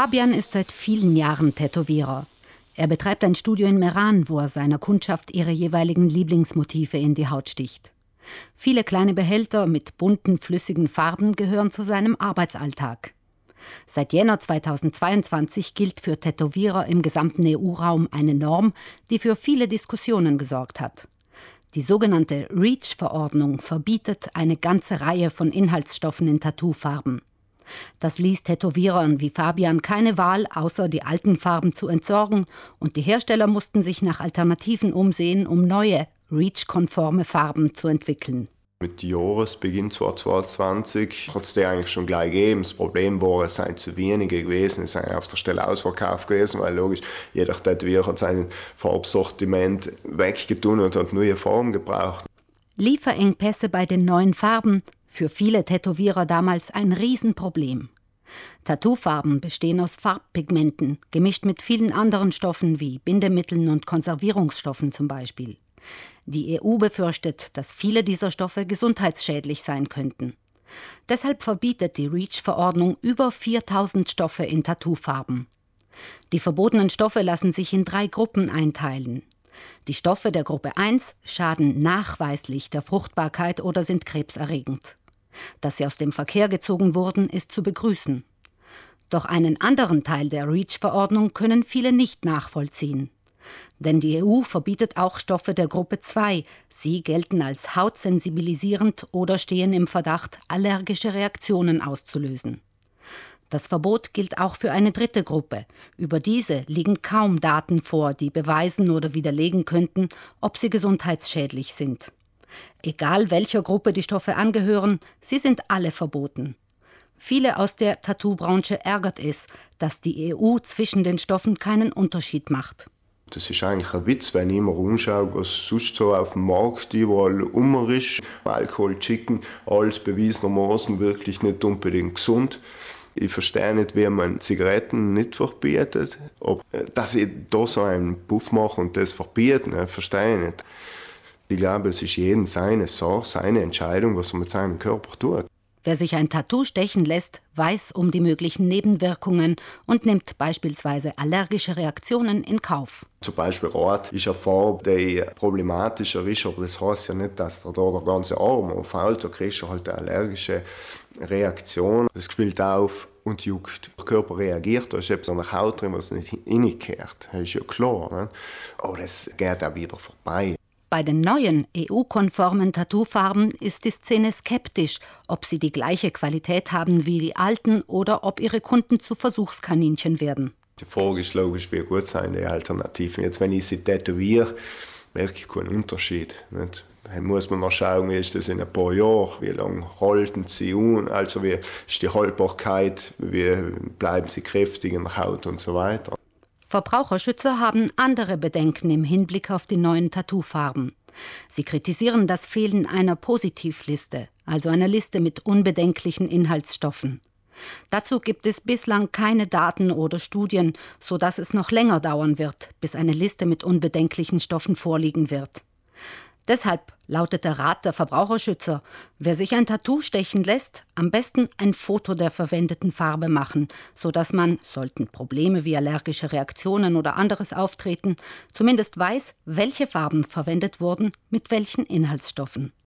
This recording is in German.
Fabian ist seit vielen Jahren Tätowierer. Er betreibt ein Studio in Meran, wo er seiner Kundschaft ihre jeweiligen Lieblingsmotive in die Haut sticht. Viele kleine Behälter mit bunten, flüssigen Farben gehören zu seinem Arbeitsalltag. Seit Jänner 2022 gilt für Tätowierer im gesamten EU-Raum eine Norm, die für viele Diskussionen gesorgt hat. Die sogenannte REACH-Verordnung verbietet eine ganze Reihe von Inhaltsstoffen in Tattoofarben. Das ließ Tätowierern wie Fabian keine Wahl, außer die alten Farben zu entsorgen, und die Hersteller mussten sich nach Alternativen umsehen, um neue, REACH-konforme Farben zu entwickeln. Mit Jahresbeginn 2022 hat es die eigentlich schon gleich gegeben. Das Problem war, es seien zu wenige gewesen, es seien auf der Stelle ausverkauft gewesen, weil logisch, jeder Tätowierer hat sein Farbsortiment weggetun und hat neue Farben gebraucht. Lieferengpässe bei den neuen Farben für viele Tätowierer damals ein Riesenproblem. Tattoofarben bestehen aus Farbpigmenten, gemischt mit vielen anderen Stoffen wie Bindemitteln und Konservierungsstoffen zum Beispiel. Die EU befürchtet, dass viele dieser Stoffe gesundheitsschädlich sein könnten. Deshalb verbietet die REACH-Verordnung über 4000 Stoffe in Tattoofarben. Die verbotenen Stoffe lassen sich in drei Gruppen einteilen. Die Stoffe der Gruppe 1 schaden nachweislich der Fruchtbarkeit oder sind krebserregend. Dass sie aus dem Verkehr gezogen wurden, ist zu begrüßen. Doch einen anderen Teil der REACH-Verordnung können viele nicht nachvollziehen. Denn die EU verbietet auch Stoffe der Gruppe 2. Sie gelten als hautsensibilisierend oder stehen im Verdacht, allergische Reaktionen auszulösen. Das Verbot gilt auch für eine dritte Gruppe. Über diese liegen kaum Daten vor, die beweisen oder widerlegen könnten, ob sie gesundheitsschädlich sind. Egal welcher Gruppe die Stoffe angehören, sie sind alle verboten. Viele aus der Tattoo-Branche ärgert es, dass die EU zwischen den Stoffen keinen Unterschied macht. Das ist eigentlich ein Witz, wenn ich immer umschaue, was sonst so auf dem Markt überall immer ist. Alkohol, Chicken, alles bewiesenermaßen wirklich nicht unbedingt gesund. Ich verstehe nicht, wie man Zigaretten nicht verbietet. Ob, dass ich da so einen Puff mache und das verbieten, ne, verstehe ich nicht. Ich glaube, es ist jedem seine Sache, seine Entscheidung, was er mit seinem Körper tut. Wer sich ein Tattoo stechen lässt, weiß um die möglichen Nebenwirkungen und nimmt beispielsweise allergische Reaktionen in Kauf. Zum Beispiel Rot ist eine Farbe, die problematischer ist, aber das heißt ja nicht, dass da der ganze Arm auffällt. Da kriegst du halt eine allergische Reaktion. Es quillt auf und juckt. Der Körper reagiert, da ist etwas an der Haut drin, was nicht reingekehrt. Das ist ja klar. Ne? Aber das geht auch wieder vorbei. Bei den neuen EU-konformen Tattoofarben ist die Szene skeptisch, ob sie die gleiche Qualität haben wie die alten oder ob ihre Kunden zu Versuchskaninchen werden. Die Frage ist logisch, wie gut sind die Alternativen. Jetzt, wenn ich sie tätowiere, merke ich keinen Unterschied. Nicht? Dann muss man noch schauen, wie ist das in ein paar Jahren, wie lange halten sie an, also wie ist die Haltbarkeit, wie bleiben sie kräftig in der Haut und so weiter. Verbraucherschützer haben andere Bedenken im Hinblick auf die neuen Tattoofarben. Sie kritisieren das Fehlen einer Positivliste, also einer Liste mit unbedenklichen Inhaltsstoffen. Dazu gibt es bislang keine Daten oder Studien, so dass es noch länger dauern wird, bis eine Liste mit unbedenklichen Stoffen vorliegen wird. Deshalb lautet der Rat der Verbraucherschützer, wer sich ein Tattoo stechen lässt, am besten ein Foto der verwendeten Farbe machen, sodass man, sollten Probleme wie allergische Reaktionen oder anderes auftreten, zumindest weiß, welche Farben verwendet wurden, mit welchen Inhaltsstoffen.